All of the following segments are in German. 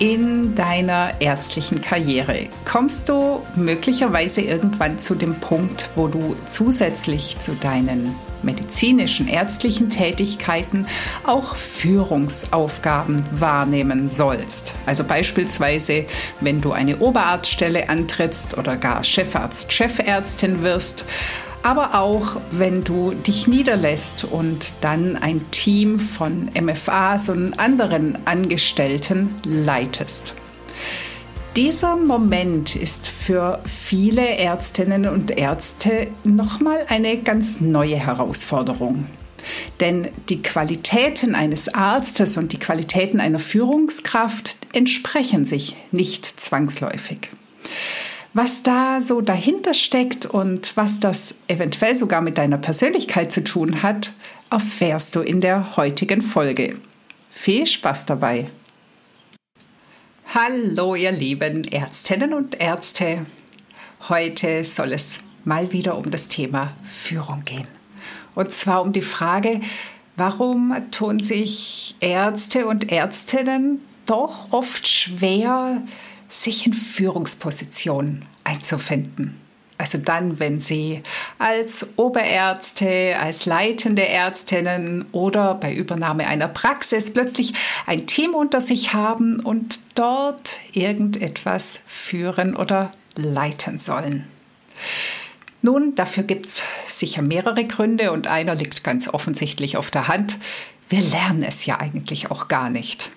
in deiner ärztlichen Karriere? Kommst du möglicherweise irgendwann zu dem Punkt, wo du zusätzlich zu deinen medizinischen, ärztlichen Tätigkeiten auch Führungsaufgaben wahrnehmen sollst. Also beispielsweise, wenn du eine Oberarztstelle antrittst oder gar Chefarzt, Chefärztin wirst aber auch wenn du dich niederlässt und dann ein Team von MFAs und anderen Angestellten leitest. Dieser Moment ist für viele Ärztinnen und Ärzte nochmal eine ganz neue Herausforderung. Denn die Qualitäten eines Arztes und die Qualitäten einer Führungskraft entsprechen sich nicht zwangsläufig. Was da so dahinter steckt und was das eventuell sogar mit deiner Persönlichkeit zu tun hat, erfährst du in der heutigen Folge. Viel Spaß dabei! Hallo ihr lieben Ärztinnen und Ärzte. Heute soll es mal wieder um das Thema Führung gehen. Und zwar um die Frage, warum tun sich Ärzte und Ärztinnen doch oft schwer, sich in Führungspositionen einzufinden. Also dann, wenn Sie als Oberärzte, als leitende Ärztinnen oder bei Übernahme einer Praxis plötzlich ein Team unter sich haben und dort irgendetwas führen oder leiten sollen. Nun, dafür gibt es sicher mehrere Gründe und einer liegt ganz offensichtlich auf der Hand. Wir lernen es ja eigentlich auch gar nicht.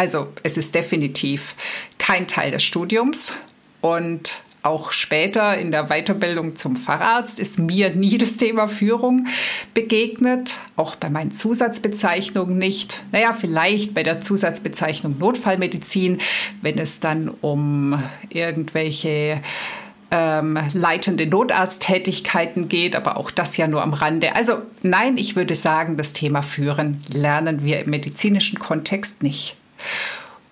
Also es ist definitiv kein Teil des Studiums und auch später in der Weiterbildung zum Facharzt ist mir nie das Thema Führung begegnet, auch bei meinen Zusatzbezeichnungen nicht. Naja, vielleicht bei der Zusatzbezeichnung Notfallmedizin, wenn es dann um irgendwelche ähm, leitende Notarzttätigkeiten geht, aber auch das ja nur am Rande. Also nein, ich würde sagen, das Thema Führen lernen wir im medizinischen Kontext nicht.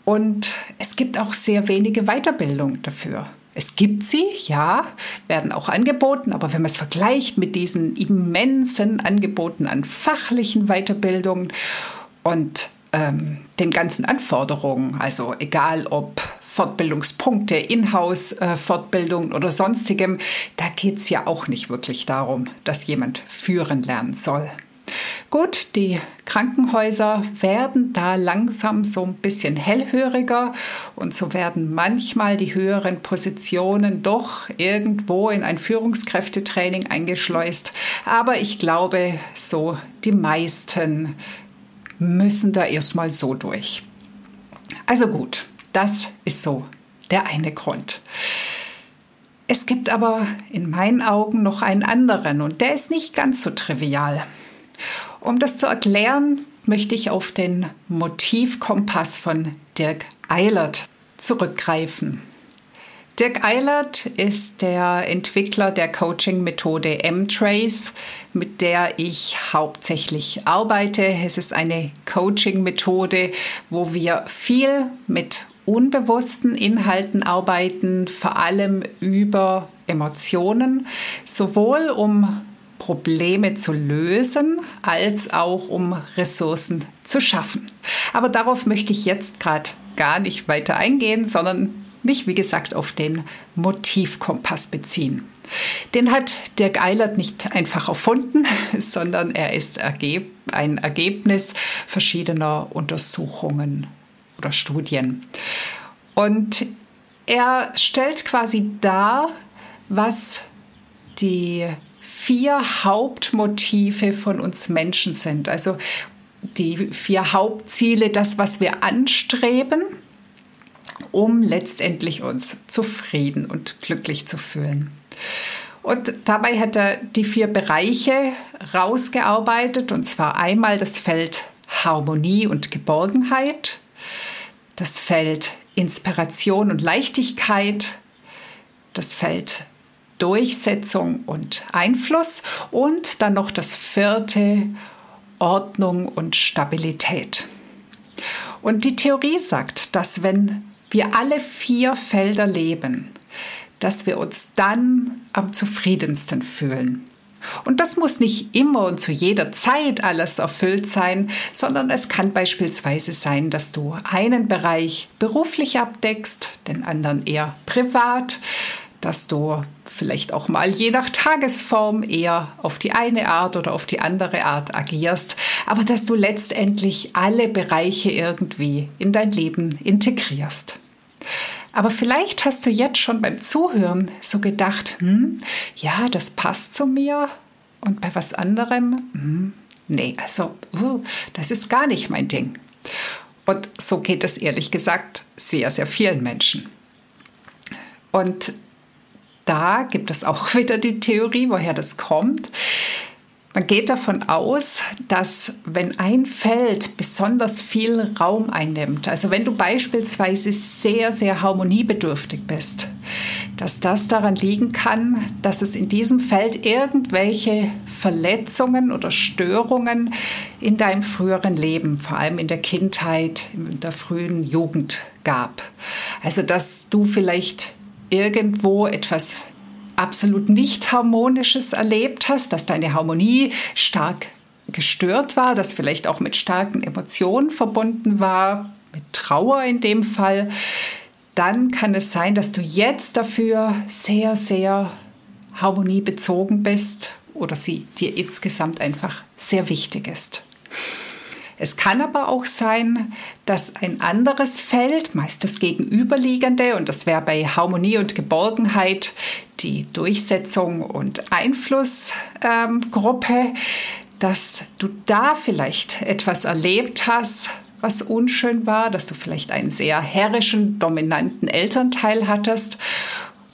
Und es gibt auch sehr wenige Weiterbildung dafür. Es gibt sie, ja, werden auch angeboten, aber wenn man es vergleicht mit diesen immensen Angeboten an fachlichen Weiterbildungen und ähm, den ganzen Anforderungen, also egal ob Fortbildungspunkte, Inhouse-Fortbildung oder sonstigem, da geht es ja auch nicht wirklich darum, dass jemand führen lernen soll. Gut, die Krankenhäuser werden da langsam so ein bisschen hellhöriger und so werden manchmal die höheren Positionen doch irgendwo in ein Führungskräftetraining eingeschleust. Aber ich glaube, so die meisten müssen da erstmal so durch. Also gut, das ist so der eine Grund. Es gibt aber in meinen Augen noch einen anderen und der ist nicht ganz so trivial. Um das zu erklären, möchte ich auf den Motivkompass von Dirk Eilert zurückgreifen. Dirk Eilert ist der Entwickler der Coaching-Methode M-Trace, mit der ich hauptsächlich arbeite. Es ist eine Coaching-Methode, wo wir viel mit unbewussten Inhalten arbeiten, vor allem über Emotionen, sowohl um Probleme zu lösen, als auch um Ressourcen zu schaffen. Aber darauf möchte ich jetzt gerade gar nicht weiter eingehen, sondern mich, wie gesagt, auf den Motivkompass beziehen. Den hat Dirk Eilert nicht einfach erfunden, sondern er ist ein Ergebnis verschiedener Untersuchungen oder Studien. Und er stellt quasi dar, was die vier Hauptmotive von uns Menschen sind. Also die vier Hauptziele, das, was wir anstreben, um letztendlich uns zufrieden und glücklich zu fühlen. Und dabei hat er die vier Bereiche rausgearbeitet, und zwar einmal das Feld Harmonie und Geborgenheit, das Feld Inspiration und Leichtigkeit, das Feld Durchsetzung und Einfluss und dann noch das vierte Ordnung und Stabilität. Und die Theorie sagt, dass wenn wir alle vier Felder leben, dass wir uns dann am zufriedensten fühlen. Und das muss nicht immer und zu jeder Zeit alles erfüllt sein, sondern es kann beispielsweise sein, dass du einen Bereich beruflich abdeckst, den anderen eher privat, dass du vielleicht auch mal je nach Tagesform eher auf die eine Art oder auf die andere Art agierst, aber dass du letztendlich alle Bereiche irgendwie in dein Leben integrierst. Aber vielleicht hast du jetzt schon beim Zuhören so gedacht, hm, ja, das passt zu mir und bei was anderem, hm, nee, also uh, das ist gar nicht mein Ding. Und so geht es ehrlich gesagt sehr, sehr vielen Menschen. Und da gibt es auch wieder die Theorie, woher das kommt. Man geht davon aus, dass wenn ein Feld besonders viel Raum einnimmt, also wenn du beispielsweise sehr, sehr harmoniebedürftig bist, dass das daran liegen kann, dass es in diesem Feld irgendwelche Verletzungen oder Störungen in deinem früheren Leben, vor allem in der Kindheit, in der frühen Jugend gab. Also dass du vielleicht irgendwo etwas absolut nicht harmonisches erlebt hast, dass deine Harmonie stark gestört war, das vielleicht auch mit starken Emotionen verbunden war, mit Trauer in dem Fall, dann kann es sein, dass du jetzt dafür sehr, sehr harmoniebezogen bist oder sie dir insgesamt einfach sehr wichtig ist. Es kann aber auch sein, dass ein anderes Feld, meist das gegenüberliegende, und das wäre bei Harmonie und Geborgenheit die Durchsetzung und Einflussgruppe, ähm, dass du da vielleicht etwas erlebt hast, was unschön war, dass du vielleicht einen sehr herrischen, dominanten Elternteil hattest,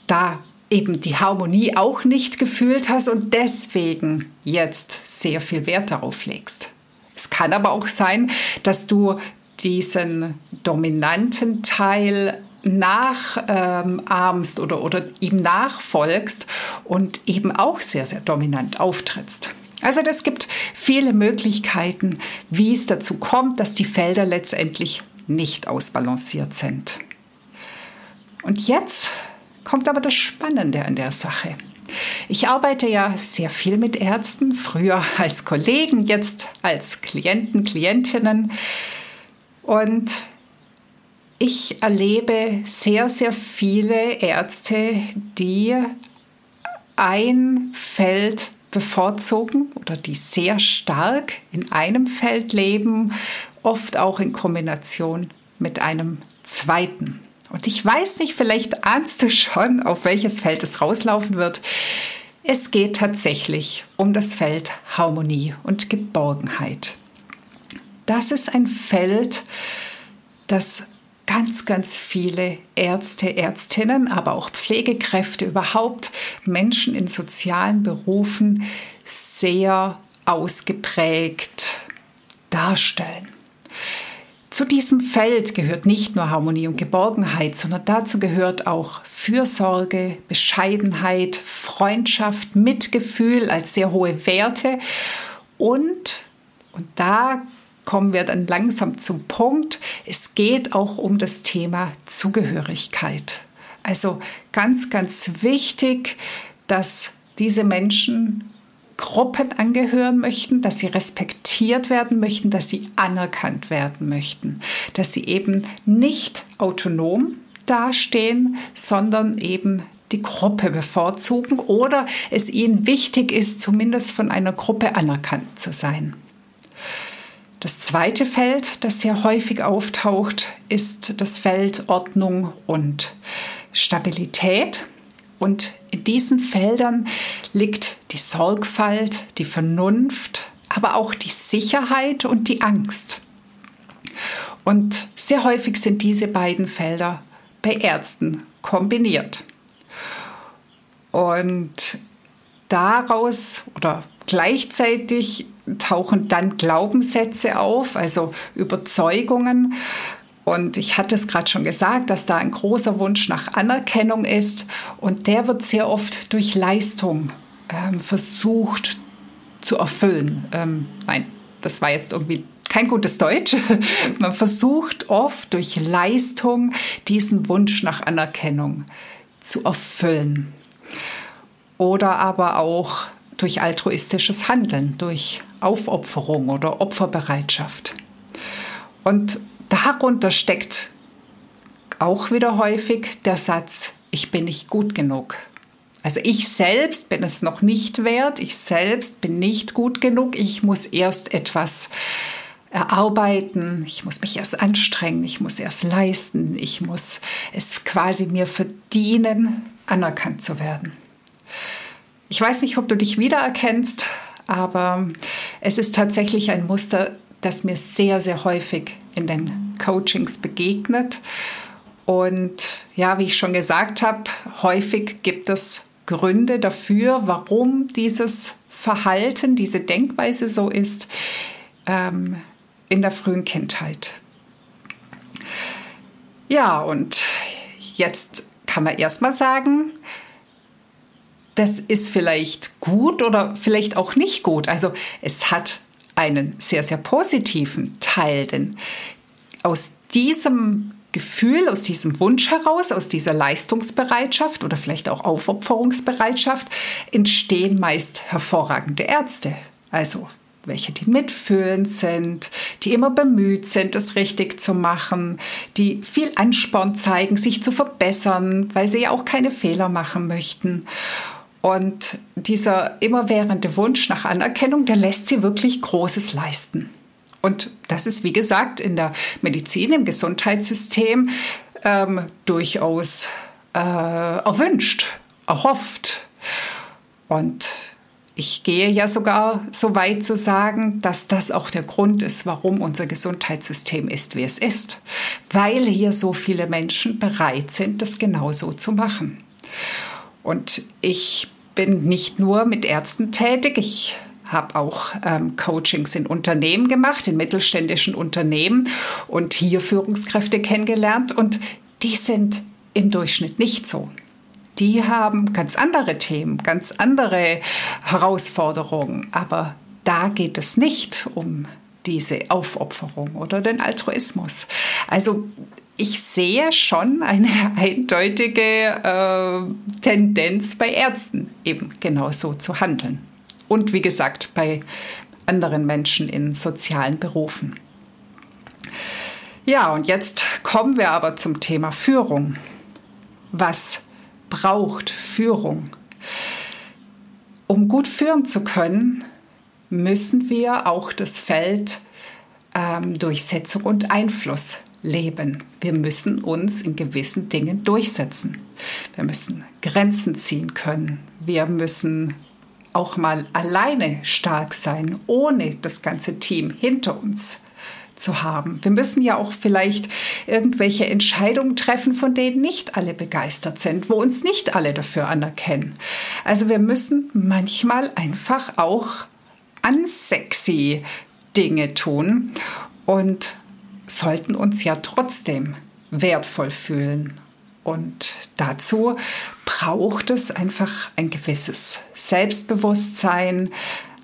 da eben die Harmonie auch nicht gefühlt hast und deswegen jetzt sehr viel Wert darauf legst. Es kann aber auch sein, dass diesen dominanten Teil nachahmst ähm, oder, oder ihm nachfolgst und eben auch sehr, sehr dominant auftrittst. Also es gibt viele Möglichkeiten, wie es dazu kommt, dass die Felder letztendlich nicht ausbalanciert sind. Und jetzt kommt aber das Spannende an der Sache. Ich arbeite ja sehr viel mit Ärzten, früher als Kollegen, jetzt als Klienten, Klientinnen. Und ich erlebe sehr, sehr viele Ärzte, die ein Feld bevorzugen oder die sehr stark in einem Feld leben, oft auch in Kombination mit einem zweiten. Und ich weiß nicht, vielleicht ahnst du schon, auf welches Feld es rauslaufen wird. Es geht tatsächlich um das Feld Harmonie und Geborgenheit. Das ist ein Feld, das ganz, ganz viele Ärzte, Ärztinnen, aber auch Pflegekräfte, überhaupt Menschen in sozialen Berufen sehr ausgeprägt darstellen. Zu diesem Feld gehört nicht nur Harmonie und Geborgenheit, sondern dazu gehört auch Fürsorge, Bescheidenheit, Freundschaft, Mitgefühl als sehr hohe Werte und, und da kommen wir dann langsam zum Punkt, es geht auch um das Thema Zugehörigkeit. Also ganz, ganz wichtig, dass diese Menschen Gruppen angehören möchten, dass sie respektiert werden möchten, dass sie anerkannt werden möchten, dass sie eben nicht autonom dastehen, sondern eben die Gruppe bevorzugen oder es ihnen wichtig ist, zumindest von einer Gruppe anerkannt zu sein. Das zweite Feld, das sehr häufig auftaucht, ist das Feld Ordnung und Stabilität. Und in diesen Feldern liegt die Sorgfalt, die Vernunft, aber auch die Sicherheit und die Angst. Und sehr häufig sind diese beiden Felder bei Ärzten kombiniert. Und daraus oder gleichzeitig tauchen dann Glaubenssätze auf, also Überzeugungen, Und ich hatte es gerade schon gesagt, dass da ein großer Wunsch nach Anerkennung ist und der wird sehr oft durch Leistung ähm, versucht zu erfüllen. Ähm, nein, das war jetzt irgendwie kein gutes Deutsch. Man versucht oft durch Leistung diesen Wunsch nach Anerkennung zu erfüllen. Oder aber auch durch altruistisches Handeln, durch Aufopferung oder Opferbereitschaft. Und darunter steckt auch wieder häufig der Satz, ich bin nicht gut genug. Also ich selbst bin es noch nicht wert, ich selbst bin nicht gut genug, ich muss erst etwas erarbeiten, ich muss mich erst anstrengen, ich muss erst leisten, ich muss es quasi mir verdienen, anerkannt zu werden. Ich weiß nicht, ob du dich wiedererkennst, aber es ist tatsächlich ein Muster, das mir sehr, sehr häufig in den Coachings begegnet. Und ja, wie ich schon gesagt habe, häufig gibt es Gründe dafür, warum dieses Verhalten, diese Denkweise so ist ähm, in der frühen Kindheit. Ja, und jetzt kann man erstmal sagen, das ist vielleicht gut oder vielleicht auch nicht gut. Also es hat einen sehr, sehr positiven Teil, denn aus diesem Gefühl, aus diesem Wunsch heraus, aus dieser Leistungsbereitschaft oder vielleicht auch Aufopferungsbereitschaft entstehen meist hervorragende Ärzte. Also welche, die mitfühlend sind, die immer bemüht sind, es richtig zu machen, die viel Ansporn zeigen, sich zu verbessern, weil sie ja auch keine Fehler machen möchten. Und dieser immerwährende Wunsch nach Anerkennung, der lässt sie wirklich Großes leisten. Und das ist, wie gesagt, in der Medizin, im Gesundheitssystem ähm, durchaus äh, erwünscht, erhofft. Und ich gehe ja sogar so weit zu sagen, dass das auch der Grund ist, warum unser Gesundheitssystem ist, wie es ist. Weil hier so viele Menschen bereit sind, das genauso zu machen. Und ich bin nicht nur mit Ärzten tätig. Ich habe auch ähm, Coachings in Unternehmen gemacht, in mittelständischen Unternehmen und hier Führungskräfte kennengelernt. Und die sind im Durchschnitt nicht so. Die haben ganz andere Themen, ganz andere Herausforderungen. Aber da geht es nicht um diese Aufopferung oder den Altruismus. Also ich sehe schon eine eindeutige äh, Tendenz bei Ärzten, eben genau so zu handeln. Und wie gesagt, bei anderen Menschen in sozialen Berufen. Ja, und jetzt kommen wir aber zum Thema Führung. Was braucht Führung? Um gut führen zu können, müssen wir auch das Feld ähm, Durchsetzung und Einfluss leben. Wir müssen uns in gewissen Dingen durchsetzen. Wir müssen Grenzen ziehen können. Wir müssen auch mal alleine stark sein, ohne das ganze Team hinter uns zu haben. Wir müssen ja auch vielleicht irgendwelche Entscheidungen treffen, von denen nicht alle begeistert sind, wo uns nicht alle dafür anerkennen. Also wir müssen manchmal einfach auch unsexy Dinge tun und sollten uns ja trotzdem wertvoll fühlen. Und dazu braucht es einfach ein gewisses Selbstbewusstsein,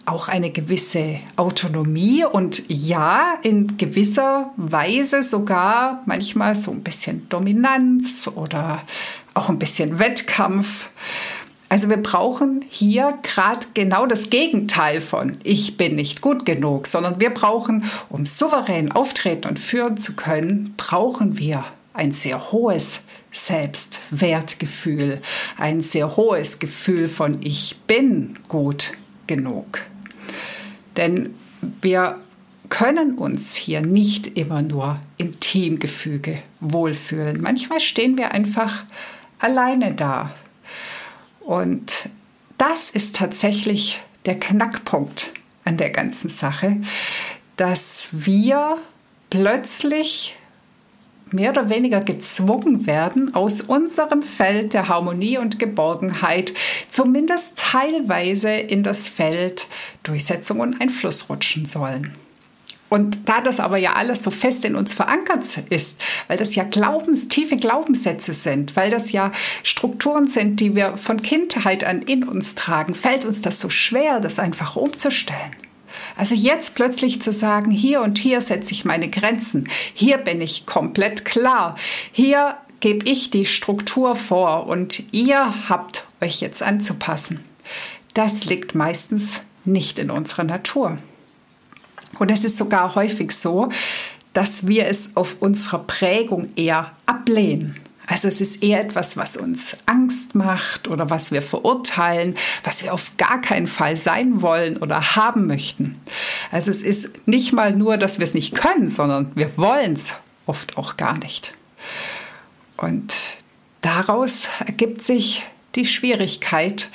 auch eine gewisse Autonomie und ja, in gewisser Weise sogar manchmal so ein bisschen Dominanz oder auch ein bisschen Wettkampf. Also wir brauchen hier gerade genau das Gegenteil von ich bin nicht gut genug, sondern wir brauchen, um souverän auftreten und führen zu können, brauchen wir ein sehr hohes Selbstwertgefühl, ein sehr hohes Gefühl von ich bin gut genug. Denn wir können uns hier nicht immer nur im Teamgefüge wohlfühlen. Manchmal stehen wir einfach alleine da und das ist tatsächlich der Knackpunkt an der ganzen Sache, dass wir plötzlich mehr oder weniger gezwungen werden, aus unserem Feld der Harmonie und Geborgenheit zumindest teilweise in das Feld Durchsetzung und Einfluss rutschen sollen. Und da das aber ja alles so fest in uns verankert ist, weil das ja Glaubens, tiefe Glaubenssätze sind, weil das ja Strukturen sind, die wir von Kindheit an in uns tragen, fällt uns das so schwer, das einfach umzustellen. Also jetzt plötzlich zu sagen, hier und hier setze ich meine Grenzen, hier bin ich komplett klar, hier gebe ich die Struktur vor und ihr habt euch jetzt anzupassen. Das liegt meistens nicht in unserer Natur. Und es ist sogar häufig so, dass wir es auf unserer Prägung eher ablehnen. Also es ist eher etwas, was uns Angst macht oder was wir verurteilen, was wir auf gar keinen Fall sein wollen oder haben möchten. Also es ist nicht mal nur, dass wir es nicht können, sondern wir wollen es oft auch gar nicht. Und daraus ergibt sich die Schwierigkeit,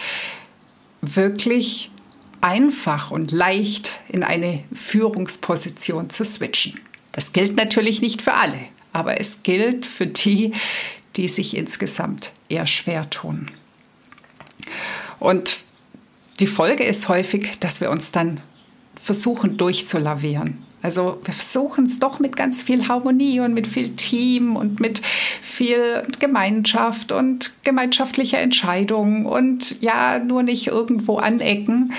wirklich einfach und leicht in eine Führungsposition zu switchen. Das gilt natürlich nicht für alle, aber es gilt für die, die sich insgesamt eher schwer tun. Und die Folge ist häufig, dass wir uns dann versuchen durchzulavieren. Also wir versuchen es doch mit ganz viel Harmonie und mit viel Team und mit viel Gemeinschaft und gemeinschaftlicher Entscheidung und ja, nur nicht irgendwo anecken.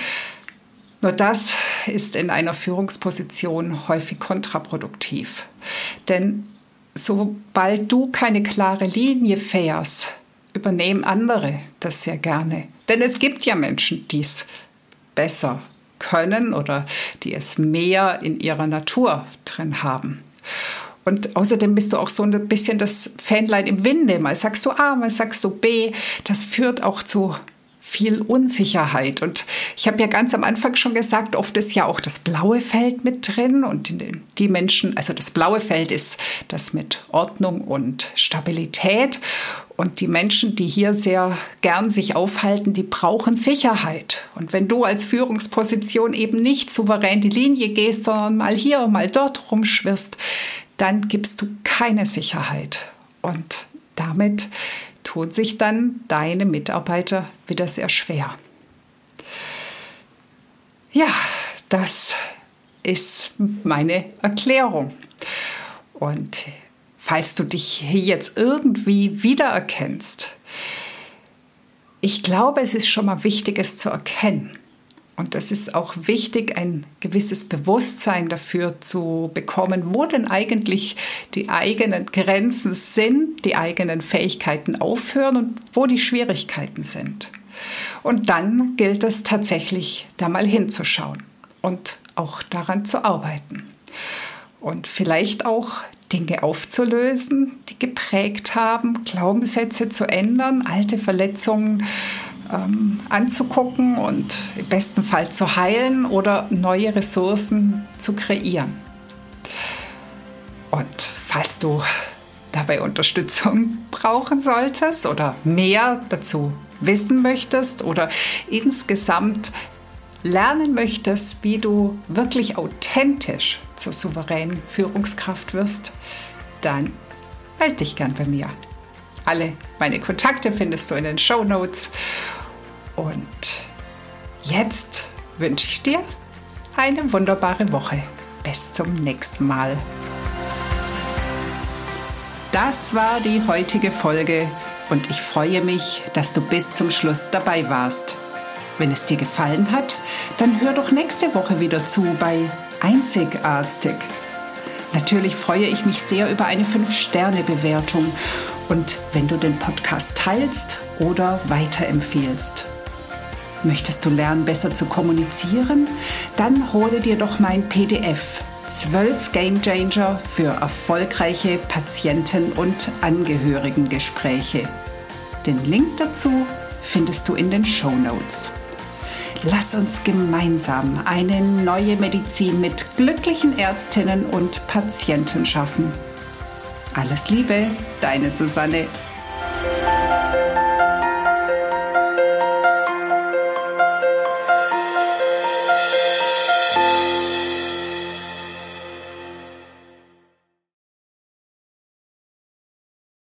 Nur das ist in einer Führungsposition häufig kontraproduktiv. Denn sobald du keine klare Linie fährst, übernehmen andere das sehr gerne. Denn es gibt ja Menschen, die es besser können oder die es mehr in ihrer Natur drin haben. Und außerdem bist du auch so ein bisschen das Fähnlein im Winde. Mal sagst du A, mal sagst du B. Das führt auch zu viel Unsicherheit. Und ich habe ja ganz am Anfang schon gesagt, oft ist ja auch das blaue Feld mit drin. Und die Menschen, also das blaue Feld ist das mit Ordnung und Stabilität. Und die Menschen, die hier sehr gern sich aufhalten, die brauchen Sicherheit. Und wenn du als Führungsposition eben nicht souverän die Linie gehst, sondern mal hier, mal dort rumschwirrst, dann gibst du keine Sicherheit. Und damit tun sich dann deine Mitarbeiter wieder sehr schwer. Ja, das ist meine Erklärung. Und falls du dich jetzt irgendwie wiedererkennst, ich glaube, es ist schon mal wichtig, es zu erkennen. Und das ist auch wichtig, ein gewisses Bewusstsein dafür zu bekommen, wo denn eigentlich die eigenen Grenzen sind, die eigenen Fähigkeiten aufhören und wo die Schwierigkeiten sind. Und dann gilt es tatsächlich, da mal hinzuschauen und auch daran zu arbeiten. Und vielleicht auch Dinge aufzulösen, die geprägt haben, Glaubenssätze zu ändern, alte Verletzungen ähm, anzugucken und im besten Fall zu heilen oder neue Ressourcen zu kreieren. Und falls du dabei Unterstützung brauchen solltest oder mehr dazu wissen möchtest oder insgesamt lernen möchtest, wie du wirklich authentisch zur souveränen Führungskraft wirst, dann melde dich gern bei mir. Alle meine Kontakte findest du in den Show Notes und jetzt wünsche ich dir eine wunderbare Woche. Bis zum nächsten Mal. Das war die heutige Folge und ich freue mich, dass du bis zum Schluss dabei warst. Wenn es dir gefallen hat, dann hör doch nächste Woche wieder zu bei Einzigartig. Natürlich freue ich mich sehr über eine 5-Sterne-Bewertung und wenn du den Podcast teilst oder weiterempfehlst. Möchtest du lernen, besser zu kommunizieren? Dann hole dir doch mein PDF 12 Game Changer für erfolgreiche Patienten- und Angehörigengespräche. Den Link dazu findest du in den Show Notes. Lass uns gemeinsam eine neue Medizin mit glücklichen Ärztinnen und Patienten schaffen. Alles Liebe, deine Susanne.